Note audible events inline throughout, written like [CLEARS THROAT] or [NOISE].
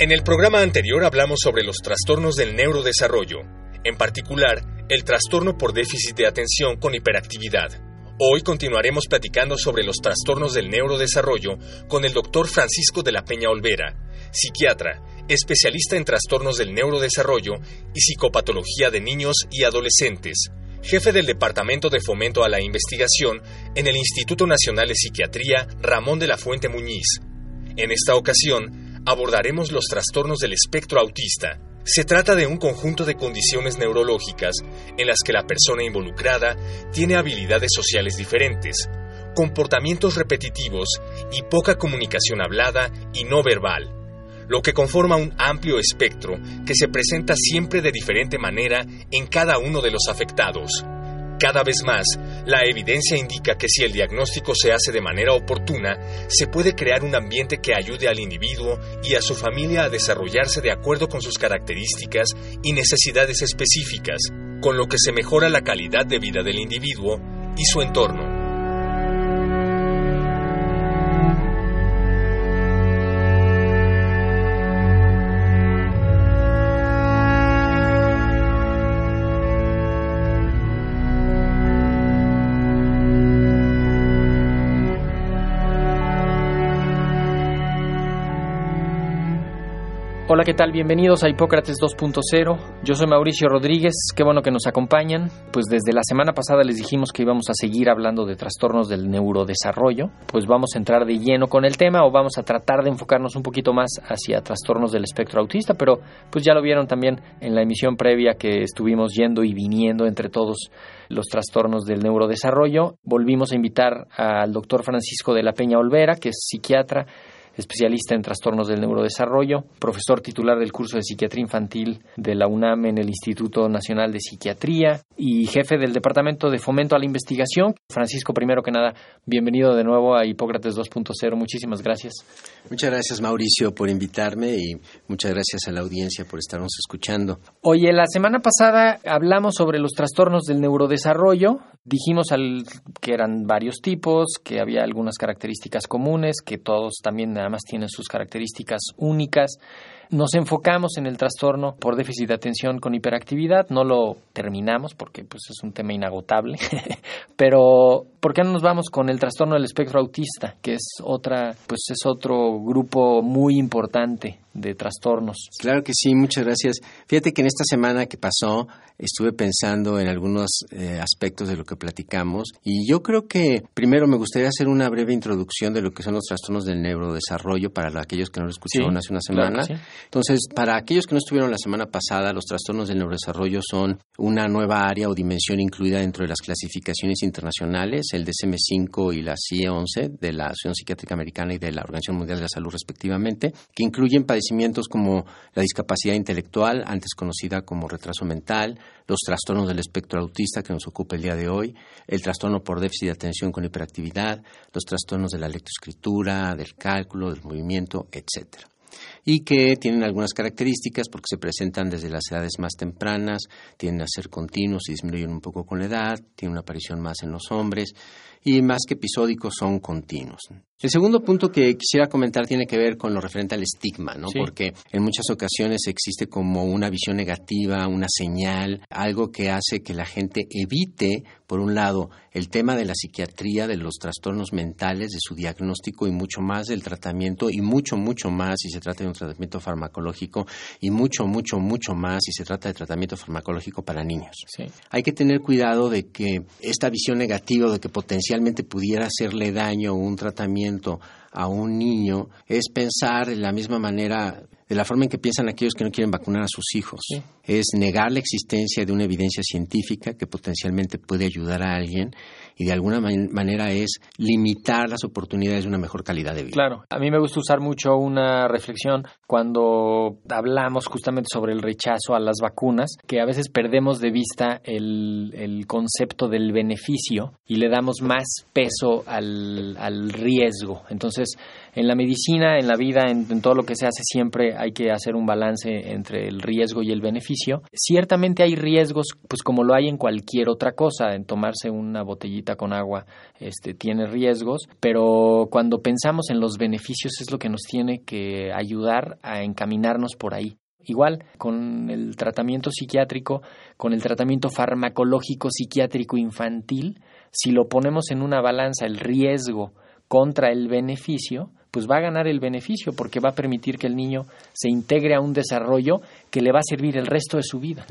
En el programa anterior hablamos sobre los trastornos del neurodesarrollo, en particular el trastorno por déficit de atención con hiperactividad. Hoy continuaremos platicando sobre los trastornos del neurodesarrollo con el doctor Francisco de la Peña Olvera, psiquiatra, especialista en trastornos del neurodesarrollo y psicopatología de niños y adolescentes, jefe del Departamento de Fomento a la Investigación en el Instituto Nacional de Psiquiatría Ramón de la Fuente Muñiz. En esta ocasión, abordaremos los trastornos del espectro autista. Se trata de un conjunto de condiciones neurológicas en las que la persona involucrada tiene habilidades sociales diferentes, comportamientos repetitivos y poca comunicación hablada y no verbal, lo que conforma un amplio espectro que se presenta siempre de diferente manera en cada uno de los afectados. Cada vez más, la evidencia indica que si el diagnóstico se hace de manera oportuna, se puede crear un ambiente que ayude al individuo y a su familia a desarrollarse de acuerdo con sus características y necesidades específicas, con lo que se mejora la calidad de vida del individuo y su entorno. Hola, ¿qué tal? Bienvenidos a Hipócrates 2.0. Yo soy Mauricio Rodríguez, qué bueno que nos acompañan. Pues desde la semana pasada les dijimos que íbamos a seguir hablando de trastornos del neurodesarrollo. Pues vamos a entrar de lleno con el tema o vamos a tratar de enfocarnos un poquito más hacia trastornos del espectro autista, pero pues ya lo vieron también en la emisión previa que estuvimos yendo y viniendo entre todos los trastornos del neurodesarrollo. Volvimos a invitar al doctor Francisco de la Peña Olvera, que es psiquiatra especialista en trastornos del neurodesarrollo, profesor titular del curso de psiquiatría infantil de la UNAM en el Instituto Nacional de Psiquiatría y jefe del Departamento de Fomento a la Investigación. Francisco, primero que nada, bienvenido de nuevo a Hipócrates 2.0. Muchísimas gracias. Muchas gracias, Mauricio, por invitarme y muchas gracias a la audiencia por estarnos escuchando. Oye, la semana pasada hablamos sobre los trastornos del neurodesarrollo. Dijimos al, que eran varios tipos, que había algunas características comunes, que todos también además tienen sus características únicas. Nos enfocamos en el trastorno por déficit de atención con hiperactividad, no lo terminamos porque pues, es un tema inagotable, [LAUGHS] pero ¿por qué no nos vamos con el trastorno del espectro autista, que es otra, pues es otro grupo muy importante de trastornos? Claro que sí, muchas gracias. Fíjate que en esta semana que pasó estuve pensando en algunos eh, aspectos de lo que platicamos y yo creo que primero me gustaría hacer una breve introducción de lo que son los trastornos del neurodesarrollo para aquellos que no lo escucharon hace una semana. Entonces, para aquellos que no estuvieron la semana pasada, los trastornos del neurodesarrollo son una nueva área o dimensión incluida dentro de las clasificaciones internacionales, el DSM-5 y la CIE-11 de la Asociación Psiquiátrica Americana y de la Organización Mundial de la Salud respectivamente, que incluyen padecimientos como la discapacidad intelectual, antes conocida como retraso mental, los trastornos del espectro autista que nos ocupa el día de hoy, el trastorno por déficit de atención con hiperactividad, los trastornos de la lectoescritura, del cálculo, del movimiento, etcétera y que tienen algunas características porque se presentan desde las edades más tempranas, tienden a ser continuos y disminuyen un poco con la edad, tienen una aparición más en los hombres y más que episódicos son continuos. El segundo punto que quisiera comentar tiene que ver con lo referente al estigma, ¿no? Porque en muchas ocasiones existe como una visión negativa, una señal, algo que hace que la gente evite, por un lado, el tema de la psiquiatría, de los trastornos mentales, de su diagnóstico y mucho más del tratamiento y mucho, mucho más si se trata de un tratamiento farmacológico y mucho, mucho, mucho más si se trata de tratamiento farmacológico para niños. Hay que tener cuidado de que esta visión negativa de que potencialmente pudiera hacerle daño un tratamiento a un niño es pensar de la misma manera de la forma en que piensan aquellos que no quieren vacunar a sus hijos. Es negar la existencia de una evidencia científica que potencialmente puede ayudar a alguien y de alguna manera es limitar las oportunidades de una mejor calidad de vida. Claro, a mí me gusta usar mucho una reflexión cuando hablamos justamente sobre el rechazo a las vacunas, que a veces perdemos de vista el, el concepto del beneficio y le damos más peso al, al riesgo. Entonces, en la medicina, en la vida, en, todo lo que se hace, siempre hay que hacer un balance entre el riesgo y el beneficio. Ciertamente hay riesgos, pues como lo hay en cualquier otra cosa, en tomarse una botellita con agua, este, tiene riesgos, pero cuando pensamos en los beneficios es lo que nos tiene que ayudar a encaminarnos por ahí. Igual, con el tratamiento psiquiátrico, con el tratamiento farmacológico psiquiátrico infantil, si lo ponemos en una balanza el riesgo contra el beneficio, pues va a ganar el beneficio porque va a permitir que el niño se integre a un desarrollo que le va a servir el resto de su vida.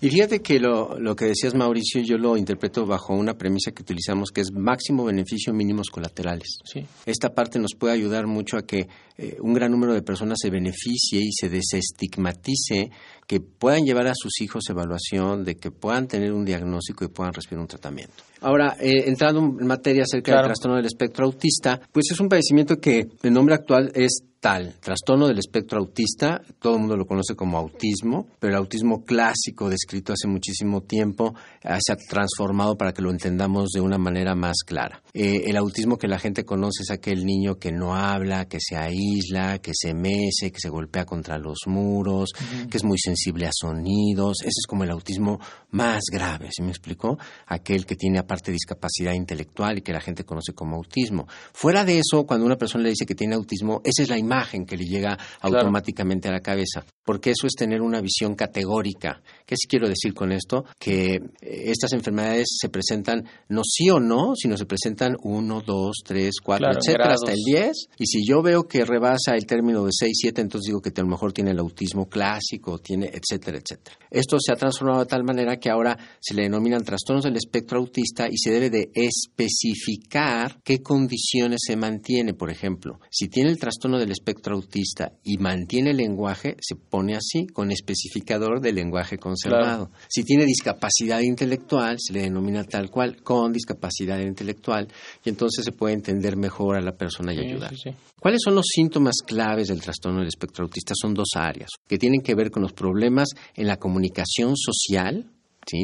Y fíjate que lo, lo, que decías, Mauricio, yo lo interpreto bajo una premisa que utilizamos que es máximo beneficio mínimos colaterales. Sí. Esta parte nos puede ayudar mucho a que eh, un gran número de personas se beneficie y se desestigmatice, que puedan llevar a sus hijos evaluación, de que puedan tener un diagnóstico y puedan recibir un tratamiento. Ahora, eh, entrando en materia acerca del trastorno del espectro autista, pues es un padecimiento que el nombre actual es tal, trastorno del espectro autista, todo el mundo lo conoce como autismo, pero el autismo clásico descrito hace muchísimo tiempo eh, se ha transformado para que lo entendamos de una manera más clara. Eh, el autismo que la gente conoce es aquel niño que no habla, que se aísla, que se mece, que se golpea contra los muros, que es muy sensible a sonidos. Ese es como el autismo más grave, ¿se me explicó? Aquel que tiene aparte discapacidad intelectual y que la gente conoce como autismo. Fuera de eso, cuando una persona le dice que tiene autismo, esa es la imagen que le llega automáticamente a la cabeza, porque eso es tener una visión categórica. ¿Qué sí quiero decir con esto? Que eh, estas enfermedades se presentan no sí o no, sino se presentan uno, dos, tres, cuatro, etcétera, hasta el diez. Y si yo veo que rebasa el término de seis, siete, entonces digo que a lo mejor tiene el autismo clásico, tiene, etcétera, etcétera. Esto se ha transformado de tal manera que ahora se le denominan trastornos del espectro autista y se debe de especificar qué condiciones se mantiene. Por ejemplo, si tiene el trastorno del espectro autista y mantiene el lenguaje, se pone así, con especificador del lenguaje conservado. Si tiene discapacidad intelectual, se le denomina tal cual, con discapacidad intelectual, y entonces se puede entender mejor a la persona y ayudar. ¿Cuáles son los síntomas claves del trastorno del espectro autista? Son dos áreas, que tienen que ver con los problemas en la comunicación social,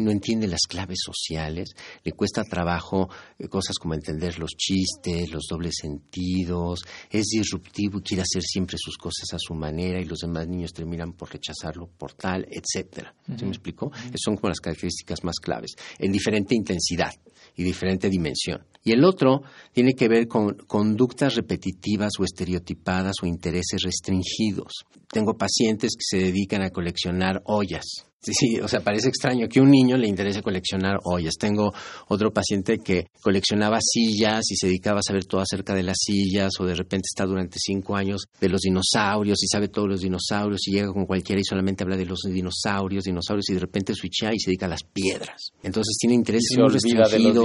no entiende las claves sociales, le cuesta trabajo eh, cosas como entender los chistes, los dobles sentidos, es disruptivo y quiere hacer siempre sus cosas a su manera y los demás niños terminan por rechazarlo por tal, etcétera. ¿Se me explicó? Son como las características más claves, en diferente intensidad y diferente dimensión. Y el otro tiene que ver con conductas repetitivas o estereotipadas o intereses restringidos. Tengo pacientes que se dedican a coleccionar ollas Sí, o sea, parece extraño que un niño le interese coleccionar ollas. Tengo otro paciente que coleccionaba sillas y se dedicaba a saber todo acerca de las sillas, o de repente está durante cinco años de los dinosaurios y sabe todos los dinosaurios y llega con cualquiera y solamente habla de los dinosaurios, dinosaurios y de repente switcha y se dedica a las piedras. Entonces tiene intereses muy restringidos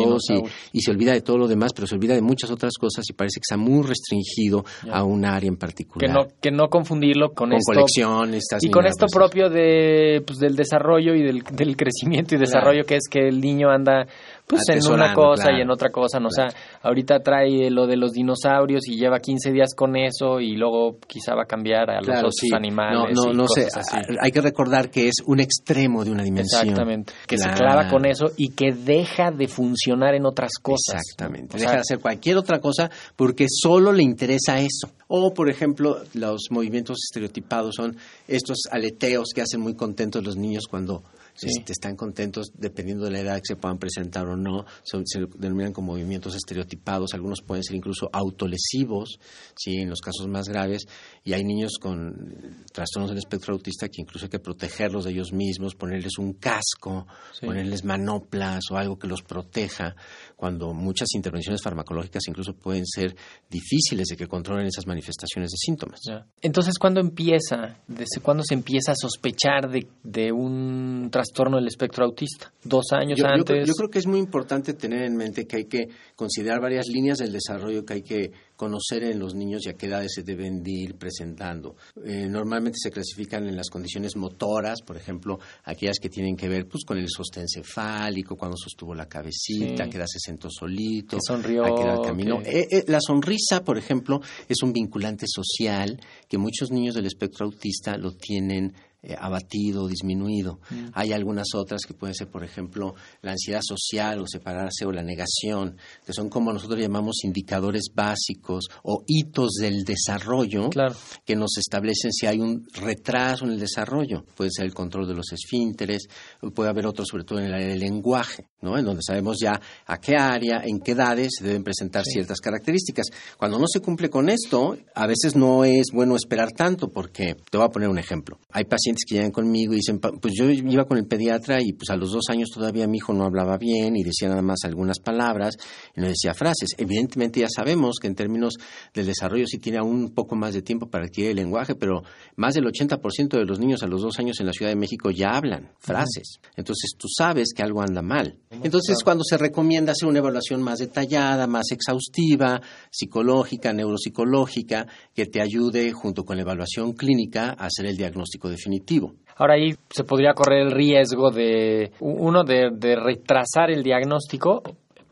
y, se olvida de todo lo demás, pero se olvida de muchas otras cosas y parece que está muy restringido a un área en particular. Que no, que no confundirlo con, con colecciones. Y con esto propio de, pues, del desarrollo y del, del crecimiento y desarrollo que es que el niño anda pues en una cosa y en otra cosa, ¿no? O sea, ahorita trae lo de los dinosaurios y lleva 15 días con eso y luego quizá va a cambiar a los otros animales. No, no, no sé, hay que recordar que es un extremo de una dimensión. Exactamente, que se clava con eso y que deja de funcionar en otras cosas. Exactamente, deja de hacer cualquier otra cosa porque solo le interesa eso. O, por ejemplo, los movimientos estereotipados son estos aleteos que hacen muy contentos los niños cuando este, están contentos dependiendo de la edad que se puedan presentar o no, se denominan como movimientos estereotipados, algunos pueden ser incluso autolesivos, ¿sí? en los casos más graves, y hay niños con trastornos del espectro autista que incluso hay que protegerlos de ellos mismos, ponerles un casco, ponerles manoplas o algo que los proteja, cuando muchas intervenciones farmacológicas incluso pueden ser difíciles de que controlen esas manifestaciones de síntomas. Entonces, ¿cuándo empieza? ¿Desde cuándo se empieza a sospechar de, de un trastorno trastorno del espectro autista. Dos años Yo, yo antes. creo- yo creo que es muy importante tener en mente que hay que considerar varias líneas del desarrollo que hay que conocer en los niños y a qué edades se deben de ir presentando. Eh, normalmente se clasifican en las condiciones motoras, por ejemplo, aquellas que tienen que ver pues, con el sostén cefálico, cuando sostuvo la cabecita, Sí. que edad se sentó solito, Que sonrió, a qué edad caminó. que- Eh, eh, la sonrisa, por ejemplo, es un vinculante social que muchos niños del espectro autista lo tienen eh, abatido, disminuido. Mm. Hay algunas otras que pueden ser, por ejemplo, la ansiedad social o separarse o la negación, que son como nosotros llamamos indicadores básicos o hitos del desarrollo Claro. que nos establecen si hay un retraso en el desarrollo. Puede ser el control de los esfínteres, puede haber otro sobre todo en el área del lenguaje, ¿no? en donde sabemos ya a qué área, en qué edades se deben presentar ciertas características. Cuando no se cumple con esto, a veces no es bueno esperar tanto, porque te voy a poner un ejemplo. Hay pacientes que llegan conmigo y dicen, "Pa- pues yo iba con el pediatra y pues a los dos años todavía mi hijo no hablaba bien y decía nada más algunas palabras y no decía frases. Evidentemente ya sabemos que en términos del desarrollo sí tiene aún un poco más de tiempo para adquirir el lenguaje, pero más del 80% de los niños a los dos años en la Ciudad de México ya hablan frases. Entonces tú sabes que algo anda mal. Entonces cuando se recomienda hacer una evaluación más detallada, más exhaustiva, psicológica, neuropsicológica, que te ayude junto con la evaluación clínica a hacer el diagnóstico definitivo. Ahora ahí se podría correr el riesgo de, uno, de, de retrasar el diagnóstico,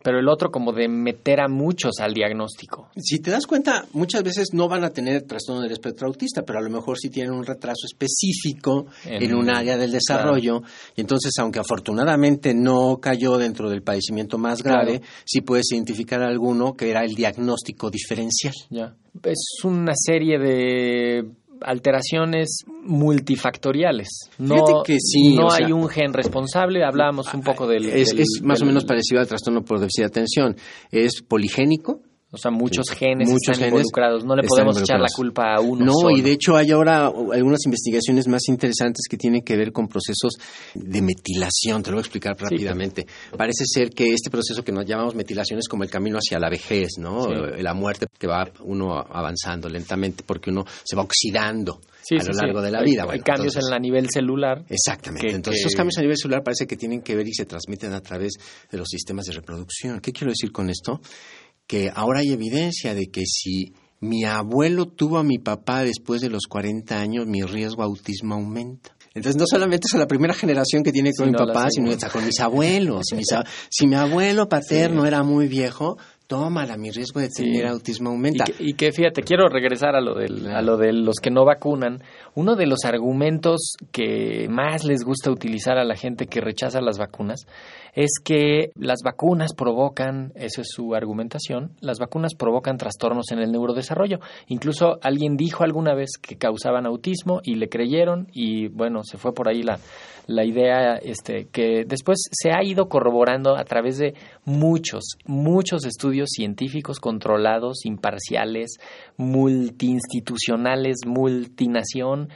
pero el otro como de meter a muchos al diagnóstico. Si te das cuenta, muchas veces no van a tener trastorno del espectro autista, pero a lo mejor sí tienen un retraso específico en, En- un área del desarrollo. Y entonces, aunque afortunadamente no cayó dentro del padecimiento más grave, Claro. sí puedes identificar alguno que era el diagnóstico diferencial. Ya. Es una serie de alteraciones multifactoriales. No, Fíjate que sí, no o hay sea- un gen responsable. Hablábamos un poco del... es, del- es más o menos parecido al trastorno por déficit de atención. Es poligénico, O sea, muchos genes muchos están genes involucrados. No le están podemos echar la culpa a uno No, solo. y de hecho hay ahora algunas investigaciones más interesantes que tienen que ver con procesos de metilación. Te lo voy a explicar rápidamente. Parece ser que este proceso que nos llamamos metilación es como el camino hacia la vejez, ¿no? Sí. La muerte que va uno avanzando lentamente porque uno se va oxidando Sí, a lo largo de la vida. Hay Bueno, cambios entonces- en la nivel celular. Exactamente. que- Entonces, que- esos cambios a nivel celular parece que tienen que ver y se transmiten a través de los sistemas de reproducción. ¿Qué quiero decir con esto? Que ahora hay evidencia de que si mi abuelo tuvo a mi papá después de los 40 años, mi riesgo a autismo aumenta. Entonces, no solamente es a la primera generación que tiene con Sí, mi no, papá, sino hasta con mis abuelos. Si, mis a- si mi abuelo paterno era muy viejo, tómala, mi riesgo de tener Sí. autismo Y aumenta. que, y que, fíjate, quiero regresar a lo, del, a lo de los que no vacunan. Uno de los argumentos que más les gusta utilizar a la gente que rechaza las vacunas es que las vacunas provocan, eso es su argumentación, las vacunas provocan trastornos en el neurodesarrollo. Incluso alguien dijo alguna vez que causaban autismo y le creyeron y bueno, se fue por ahí la, la idea este, que después se ha ido corroborando a través de muchos, muchos estudios científicos controlados, imparciales, multiinstitucionales, multinación,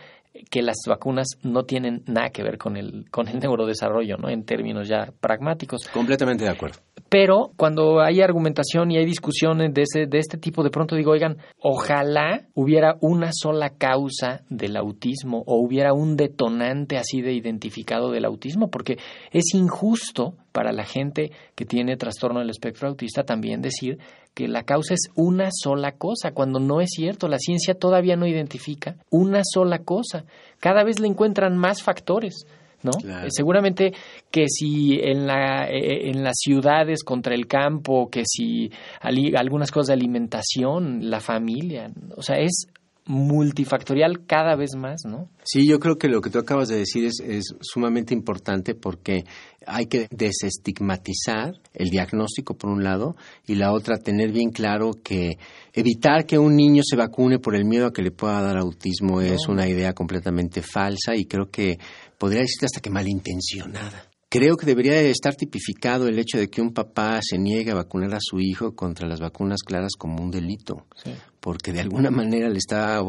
que las vacunas no tienen nada que ver con el, con el [LAUGHS] neurodesarrollo, ¿no? En términos ya pragmáticos. Completamente de acuerdo. Pero cuando hay argumentación y hay discusiones de, ese, de este tipo, de pronto digo, oigan, ojalá hubiera una sola causa del autismo o hubiera un detonante así de identificado del autismo, porque es injusto para la gente que tiene trastorno del espectro autista también decir que la causa es una sola cosa, cuando no es cierto, la ciencia todavía no identifica una sola cosa, cada vez le encuentran más factores. ¿no? Claro. Eh, Seguramente que si en, la, eh, en las ciudades contra el campo, que si ali- algunas cosas de alimentación, la familia, o sea, es multifactorial cada vez más, ¿no? Sí, yo creo que lo que tú acabas de decir es, es sumamente importante porque hay que desestigmatizar el diagnóstico por un lado y la otra tener bien claro que evitar que un niño se vacune por el miedo a que le pueda dar autismo es una idea completamente falsa y creo que podría decirte hasta que malintencionada. Creo que debería de estar tipificado el hecho de que un papá se niegue a vacunar a su hijo contra las vacunas claras como un delito, Sí. porque de alguna manera le está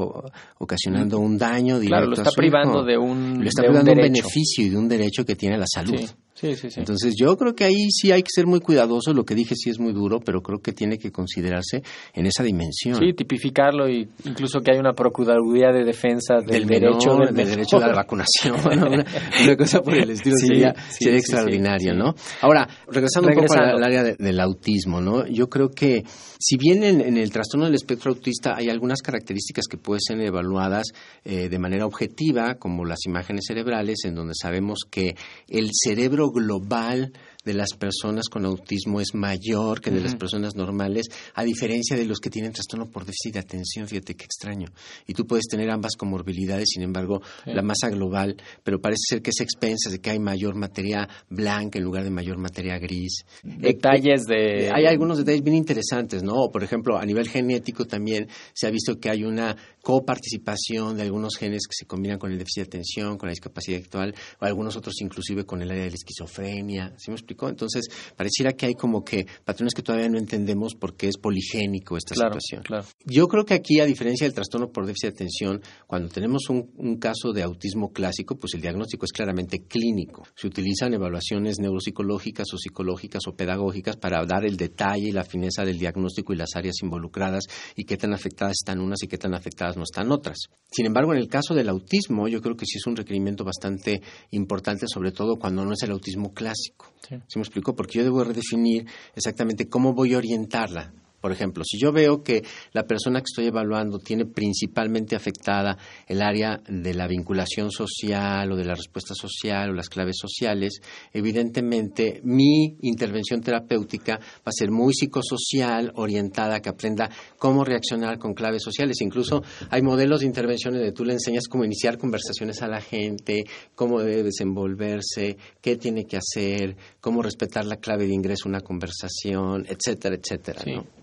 ocasionando un daño directo Claro, lo a está su privando hijo. de un, Le está de privando un, beneficio y de un derecho que tiene la salud. Sí, Sí, sí, sí. Entonces yo creo que ahí sí hay que ser muy cuidadoso, lo que dije sí es muy duro, pero creo que tiene que considerarse en esa dimensión. Sí, tipificarlo y incluso que hay una Procuraduría de Defensa del, derecho del, derecho a la [LAUGHS] vacunación, una, cosa por el estilo sería, extraordinario, ¿no? Ahora, regresando, un poco al, área del autismo, ¿no? Yo creo que si bien en, el trastorno del espectro autista hay algunas características que pueden ser evaluadas eh, de manera objetiva, como las imágenes cerebrales, en donde sabemos que el cerebro global de las personas con autismo es mayor que de las personas normales, a diferencia de los que tienen trastorno por déficit de atención. Fíjate qué extraño. Y tú puedes tener ambas comorbilidades, sin embargo, la masa global, pero parece ser que es expensa de que hay mayor materia blanca en lugar de mayor materia gris. Detalles de. Hay algunos detalles bien interesantes, ¿no? Por ejemplo, a nivel genético también se ha visto que hay una coparticipación de algunos genes que se combinan con el déficit de atención, con la discapacidad actual, o algunos otros inclusive con el área de la esquizofrenia. ¿Sí me explicó? Entonces, pareciera que hay como que patrones que todavía no entendemos porque es poligénico esta situación. Yo creo que aquí, a diferencia del trastorno por déficit de atención, cuando tenemos un, un caso de autismo clásico, pues el diagnóstico es claramente clínico. Se utilizan evaluaciones neuropsicológicas o psicológicas o pedagógicas para dar el detalle y la fineza del diagnóstico y las áreas involucradas y qué tan afectadas están unas y qué tan afectadas no están otras. Sin embargo, en el caso del autismo, yo creo que sí es un requerimiento bastante importante, sobre todo cuando no es el autismo clásico. Sí. ¿Sí me explico? Porque yo debo redefinir exactamente cómo voy a orientarla por ejemplo, si yo veo que la persona que estoy evaluando tiene principalmente afectada el área de la vinculación social o de la respuesta social o las claves sociales, evidentemente mi intervención terapéutica va a ser muy psicosocial, orientada a que aprenda cómo reaccionar con claves sociales. Incluso hay modelos de intervenciones donde tú le enseñas cómo iniciar conversaciones a la gente, cómo debe desenvolverse, qué tiene que hacer, cómo respetar la clave de ingreso a una conversación, etcétera, etcétera.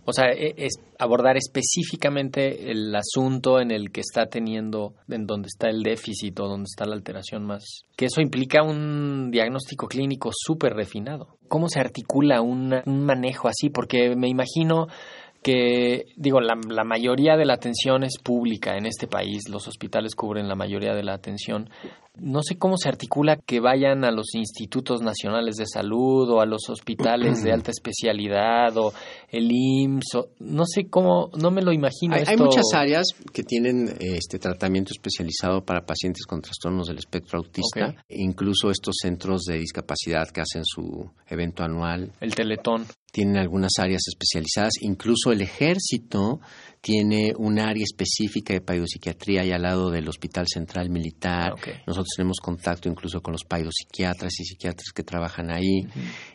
O sea, e, es abordar específicamente el asunto en el que está teniendo, en donde está el déficit o donde está la alteración más. Que eso implica un diagnóstico clínico súper refinado. ¿Cómo se articula un manejo así? Porque me imagino que, digo, la, la, mayoría de la atención es pública en este país, los hospitales cubren la mayoría de la atención. No sé cómo se articula que vayan a los institutos nacionales de salud o a los hospitales de [CLEARS THROAT] alta especialidad o el IMSS, o, no sé cómo, no me lo imagino. Hay, hay muchas áreas que tienen este tratamiento especializado para pacientes con trastornos del espectro autista, incluso estos centros de discapacidad que hacen su evento anual. El Teletón tienen algunas áreas especializadas, incluso el ejército tiene un área específica de paidopsiquiatría ahí al lado del Hospital Central Militar. Nosotros tenemos contacto incluso con los paidopsiquiatras y psiquiatras que trabajan ahí.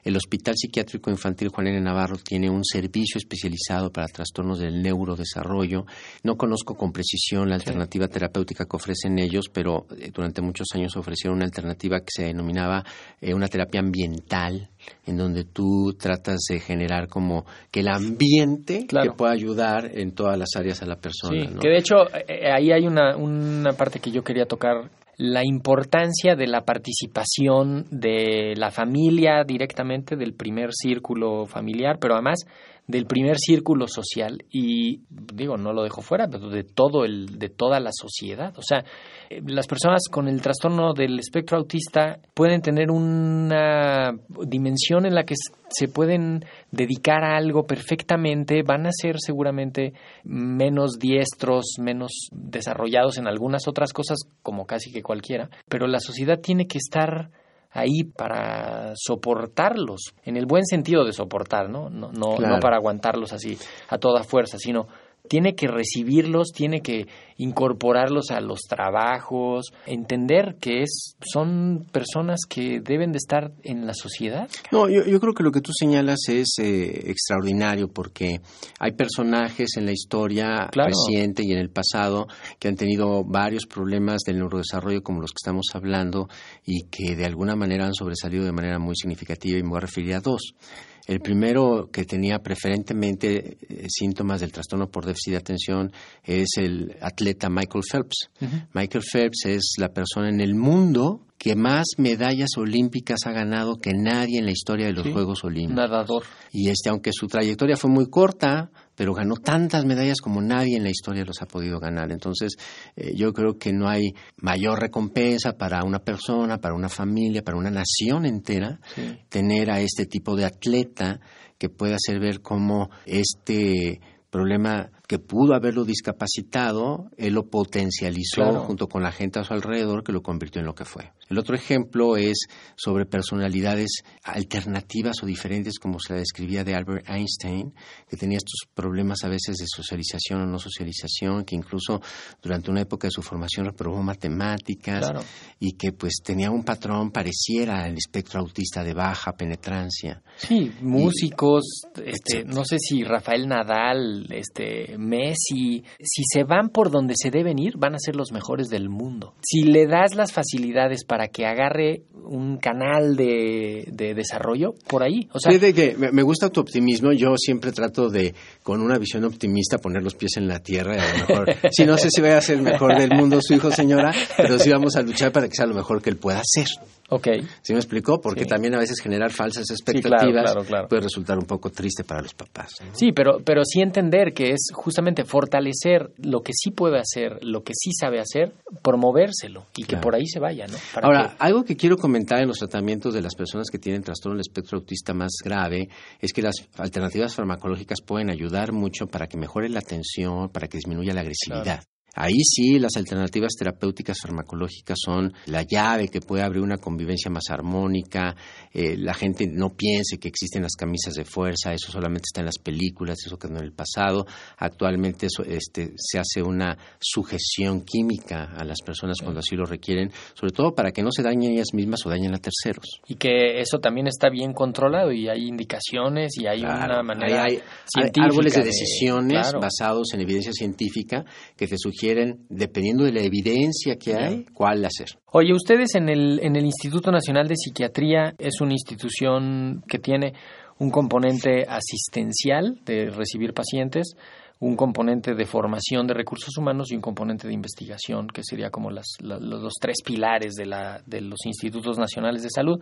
El Hospital Psiquiátrico Infantil Juan N. Navarro tiene un servicio especializado para trastornos del neurodesarrollo. No conozco con precisión la alternativa terapéutica que ofrecen ellos, pero eh, durante muchos años ofrecieron una alternativa que se denominaba eh, una terapia ambiental, en donde tú tratas de generar como que el ambiente que pueda ayudar en toda las áreas a la persona. Sí, que de hecho eh, eh, ahí hay una, una parte que yo quería tocar la importancia de la participación de la familia directamente, del primer círculo familiar, pero además del primer círculo social y digo no lo dejo fuera pero de todo el de toda la sociedad. O sea eh, las personas con el trastorno del espectro autista pueden tener una dimensión en la que se pueden dedicar a algo perfectamente van a ser seguramente menos diestros menos desarrollados en algunas otras cosas como casi que cualquiera pero la sociedad tiene que estar ahí para soportarlos, en el buen sentido de soportar, ¿no? No, no, no para aguantarlos así a toda fuerza, sino tiene que recibirlos, tiene que incorporarlos a los trabajos, entender que es, son personas que deben de estar en la sociedad. No, yo, yo creo que lo que tú señalas es eh, extraordinario porque hay personajes en la historia reciente y en el pasado que han tenido varios problemas del neurodesarrollo como los que estamos hablando y que de alguna manera han sobresalido de manera muy significativa y me voy a referir a dos. El primero que tenía preferentemente eh, síntomas del trastorno por déficit de atención es el atleta Michael Phelps. Michael Phelps es la persona en el mundo que más medallas olímpicas ha ganado que nadie en la historia de los Juegos Olímpicos. Nadador. Y este, aunque su trayectoria fue muy corta, pero ganó tantas medallas como nadie en la historia los ha podido ganar. Entonces, eh, yo creo que no hay mayor recompensa para una persona, para una familia, para una nación entera, tener a este tipo de atleta que pueda hacer ver cómo este problema que pudo haberlo discapacitado, él lo potencializó junto con la gente a su alrededor que lo convirtió en lo que fue. El otro ejemplo es sobre personalidades alternativas o diferentes, como se la describía de Albert Einstein, que tenía estos problemas a veces de socialización o no socialización, que incluso durante una época de su formación reprobó matemáticas y que pues tenía un patrón pareciera al espectro autista de baja penetrancia. Sí, músicos, este, no sé si Rafael Nadal, este Messi, si se van por donde se deben ir, van a ser los mejores del mundo. Si le das las facilidades para que agarre un canal de, desarrollo, por ahí. O sea, que me gusta tu optimismo. Yo siempre trato de, con una visión optimista, poner los pies en la tierra. a lo mejor, [LAUGHS] si no sé si vaya a ser el mejor del mundo su hijo, señora, pero sí vamos a luchar para que sea lo mejor que él pueda hacer. Ok. ¿Sí me explicó? Porque también a veces generar falsas expectativas puede resultar un poco triste para los papás. Sí, pero, pero sí entender que es justamente fortalecer lo que sí puede hacer, lo que sí sabe hacer, promovérselo y que por ahí se vaya, ¿no? Ahora, algo que quiero comentar en los tratamientos de las personas que tienen trastorno del espectro autista más grave es que las alternativas farmacológicas pueden ayudar mucho para que mejore la atención, para que disminuya la agresividad. Ahí sí, las alternativas terapéuticas farmacológicas son la llave que puede abrir una convivencia más armónica. Eh, la gente no piense que existen las camisas de fuerza, eso solamente está en las películas, eso quedó en el pasado. Actualmente eso, este, se hace una sujeción química a las personas cuando así lo requieren, sobre todo para que no se dañen ellas mismas o dañen a terceros. Y que eso también está bien controlado y hay indicaciones y hay una manera hay, árboles de decisiones basados en evidencia científica que te sugieren quieren, dependiendo de la evidencia que hay, cuál hacer. Oye, ustedes en el, en el Instituto Nacional de Psiquiatría es una institución que tiene un componente asistencial de recibir pacientes, un componente de formación de recursos humanos y un componente de investigación, que sería como las, los tres pilares de, la, de los institutos nacionales de salud.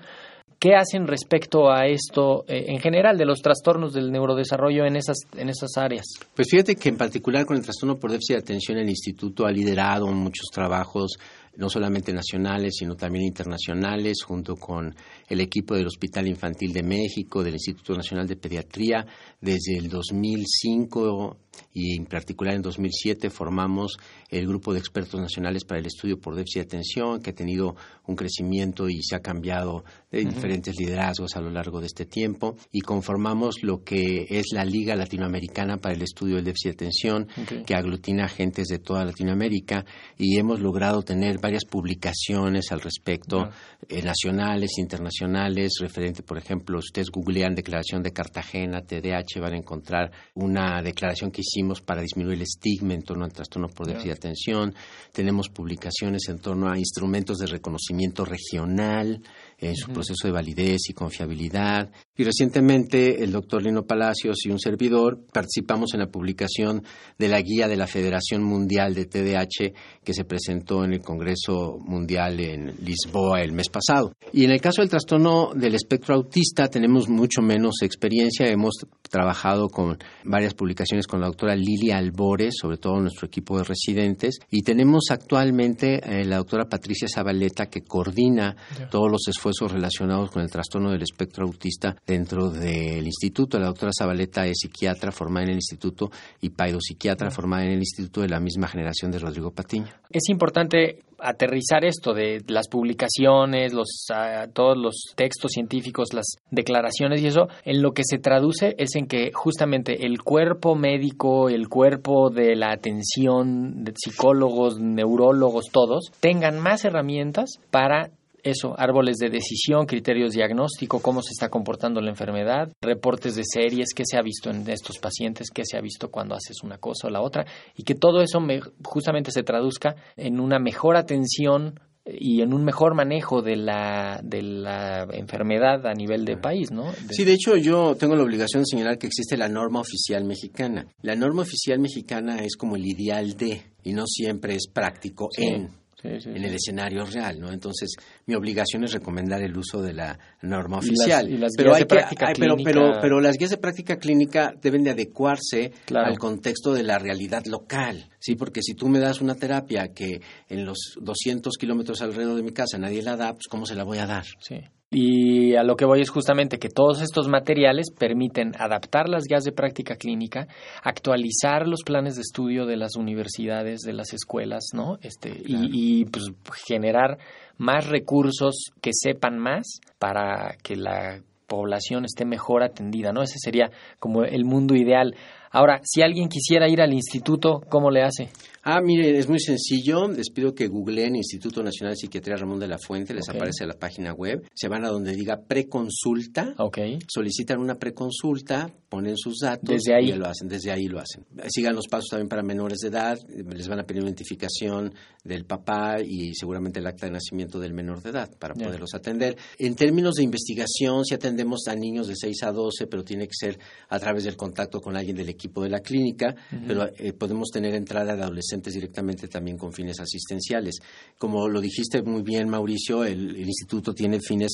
¿Qué hacen respecto a esto eh, en general de los trastornos del neurodesarrollo en esas, en esas áreas? Pues fíjate que en particular con el trastorno por déficit de atención el instituto ha liderado muchos trabajos no solamente nacionales, sino también internacionales, junto con el equipo del Hospital Infantil de México, del Instituto Nacional de Pediatría. Desde el 2005 y en particular en 2007 formamos el Grupo de Expertos Nacionales para el Estudio por Déficit de Atención, que ha tenido un crecimiento y se ha cambiado de diferentes liderazgos a lo largo de este tiempo, y conformamos lo que es la Liga Latinoamericana para el Estudio del Déficit de Atención, que aglutina agentes de toda Latinoamérica, y hemos logrado tener varias publicaciones al respecto, eh, nacionales, internacionales, referente, por ejemplo, ustedes googlean Declaración de Cartagena, TDAH, van a encontrar una declaración que hicimos para disminuir el estigma en torno al trastorno por déficit de atención. Tenemos publicaciones en torno a instrumentos de reconocimiento regional en su proceso de validez y confiabilidad. Y recientemente el doctor Lino Palacios y un servidor participamos en la publicación de la guía de la Federación Mundial de TDAH que se presentó en el Congreso Mundial en Lisboa el mes pasado. Y en el caso del trastorno del espectro autista tenemos mucho menos experiencia. Hemos trabajado con varias publicaciones con la doctora Lilia Albores, sobre todo nuestro equipo de residentes, y tenemos actualmente eh, la doctora Patricia Zabaleta que coordina todos los esfuerzos relacionados con el trastorno del espectro autista dentro del instituto. La doctora Zabaleta es psiquiatra formada en el instituto y paidopsiquiatra formada en el instituto de la misma generación de Rodrigo Patiño. Es importante aterrizar esto de las publicaciones, los, ah, todos los textos científicos, las declaraciones y eso, en lo que se traduce es en que justamente el cuerpo médico, el cuerpo de la atención de psicólogos, neurólogos, todos, tengan más herramientas para eso, árboles de decisión, criterios diagnóstico, cómo se está comportando la enfermedad, reportes de series, qué se ha visto en estos pacientes, qué se ha visto cuando haces una cosa o la otra, y que todo eso justamente se traduzca en una mejor atención y en un mejor manejo de la, de la enfermedad a nivel de país, ¿no? Sí, de hecho yo tengo la obligación de señalar que existe la norma oficial mexicana. La norma oficial mexicana es como el ideal de y no siempre es práctico en. En el escenario real, ¿no? Entonces, mi obligación es recomendar el uso de la norma oficial. pero, hay pero, pero, pero, las guías de práctica clínica deben de adecuarse al contexto de la realidad local, ¿sí? Porque si tú me das una terapia que en los 200 kilómetros alrededor de mi casa nadie la da, pues ¿cómo se la voy a dar? Sí. Y a lo que voy es justamente que todos estos materiales permiten adaptar las guías de práctica clínica, actualizar los planes de estudio de las universidades, de las escuelas, ¿no? Este, y, y pues generar más recursos que sepan más para que la población esté mejor atendida, ¿no? Ese sería como el mundo ideal. Ahora, si alguien quisiera ir al instituto, ¿cómo le hace? Ah, mire, es muy sencillo. Les pido que googleen Instituto Nacional de Psiquiatría Ramón de la Fuente. Les aparece la página web. Se van a donde diga preconsulta. Okay. Solicitan una preconsulta, ponen sus datos. Desde ahí. Y lo hacen. Desde ahí lo hacen. Sigan los pasos también para menores de edad. Les van a pedir identificación del papá y seguramente el acta de nacimiento del menor de edad para poderlos atender. En términos de investigación, si atendemos a niños de 6 a 12, pero tiene que ser a través del contacto con alguien del equipo de la clínica, pero eh, podemos tener entrada de adolescentes directamente también con fines asistenciales. Como lo dijiste muy bien, Mauricio, el, instituto tiene fines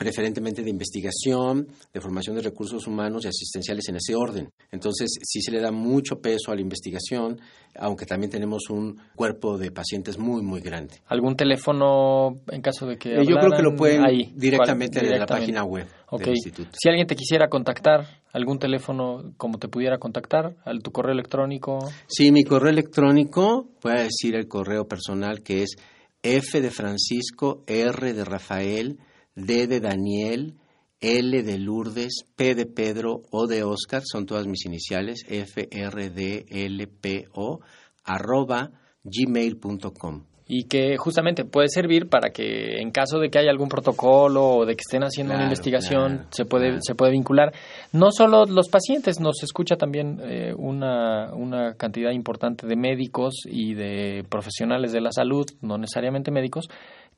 preferentemente de investigación, de formación de recursos humanos y asistenciales en ese orden. Entonces, sí se le da mucho peso a la investigación, aunque también tenemos un cuerpo de pacientes muy, muy grande. ¿Algún teléfono en caso de que... Eh, yo creo que lo pueden ahí, directamente en la página web del instituto. Si alguien te quisiera contactar, algún teléfono como te pudiera contactar, tu correo electrónico. Sí, mi correo electrónico, voy a decir el correo personal que es F de Francisco, R de Rafael, D de Daniel, L de Lourdes, P de Pedro, O de Oscar, son todas mis iniciales, F, R, D, L, P, O, arroba gmail.com y que justamente puede servir para que en caso de que haya algún protocolo o de que estén haciendo una investigación se puede se puede vincular. No solo los pacientes nos escucha también eh, una, una cantidad importante de médicos y de profesionales de la salud no necesariamente médicos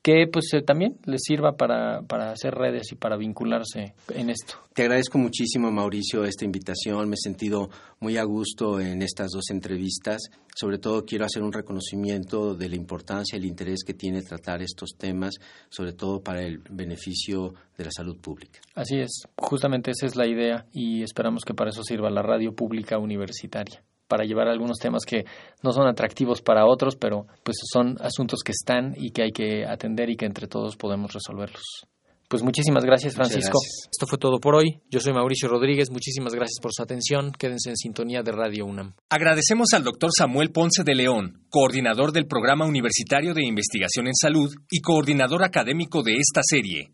que pues eh, también les sirva para, para hacer redes y para vincularse en esto. Te agradezco muchísimo, Mauricio, esta invitación. Me he sentido muy a gusto en estas dos entrevistas. Sobre todo quiero hacer un reconocimiento de la importancia y el interés que tiene tratar estos temas, sobre todo para el beneficio de la salud pública. Así es, justamente esa es la idea y esperamos que para eso sirva la radio pública universitaria para llevar algunos temas que no son atractivos para otros, pero pues son asuntos que están y que hay que atender y que entre todos podemos resolverlos. Pues muchísimas gracias, Francisco. Esto fue todo por hoy. Yo soy Mauricio Rodríguez. Muchísimas gracias por su atención. Quédense en sintonía de Radio UNAM. Agradecemos al doctor Samuel Ponce de León, coordinador del Programa Universitario de Investigación en Salud y coordinador académico de esta serie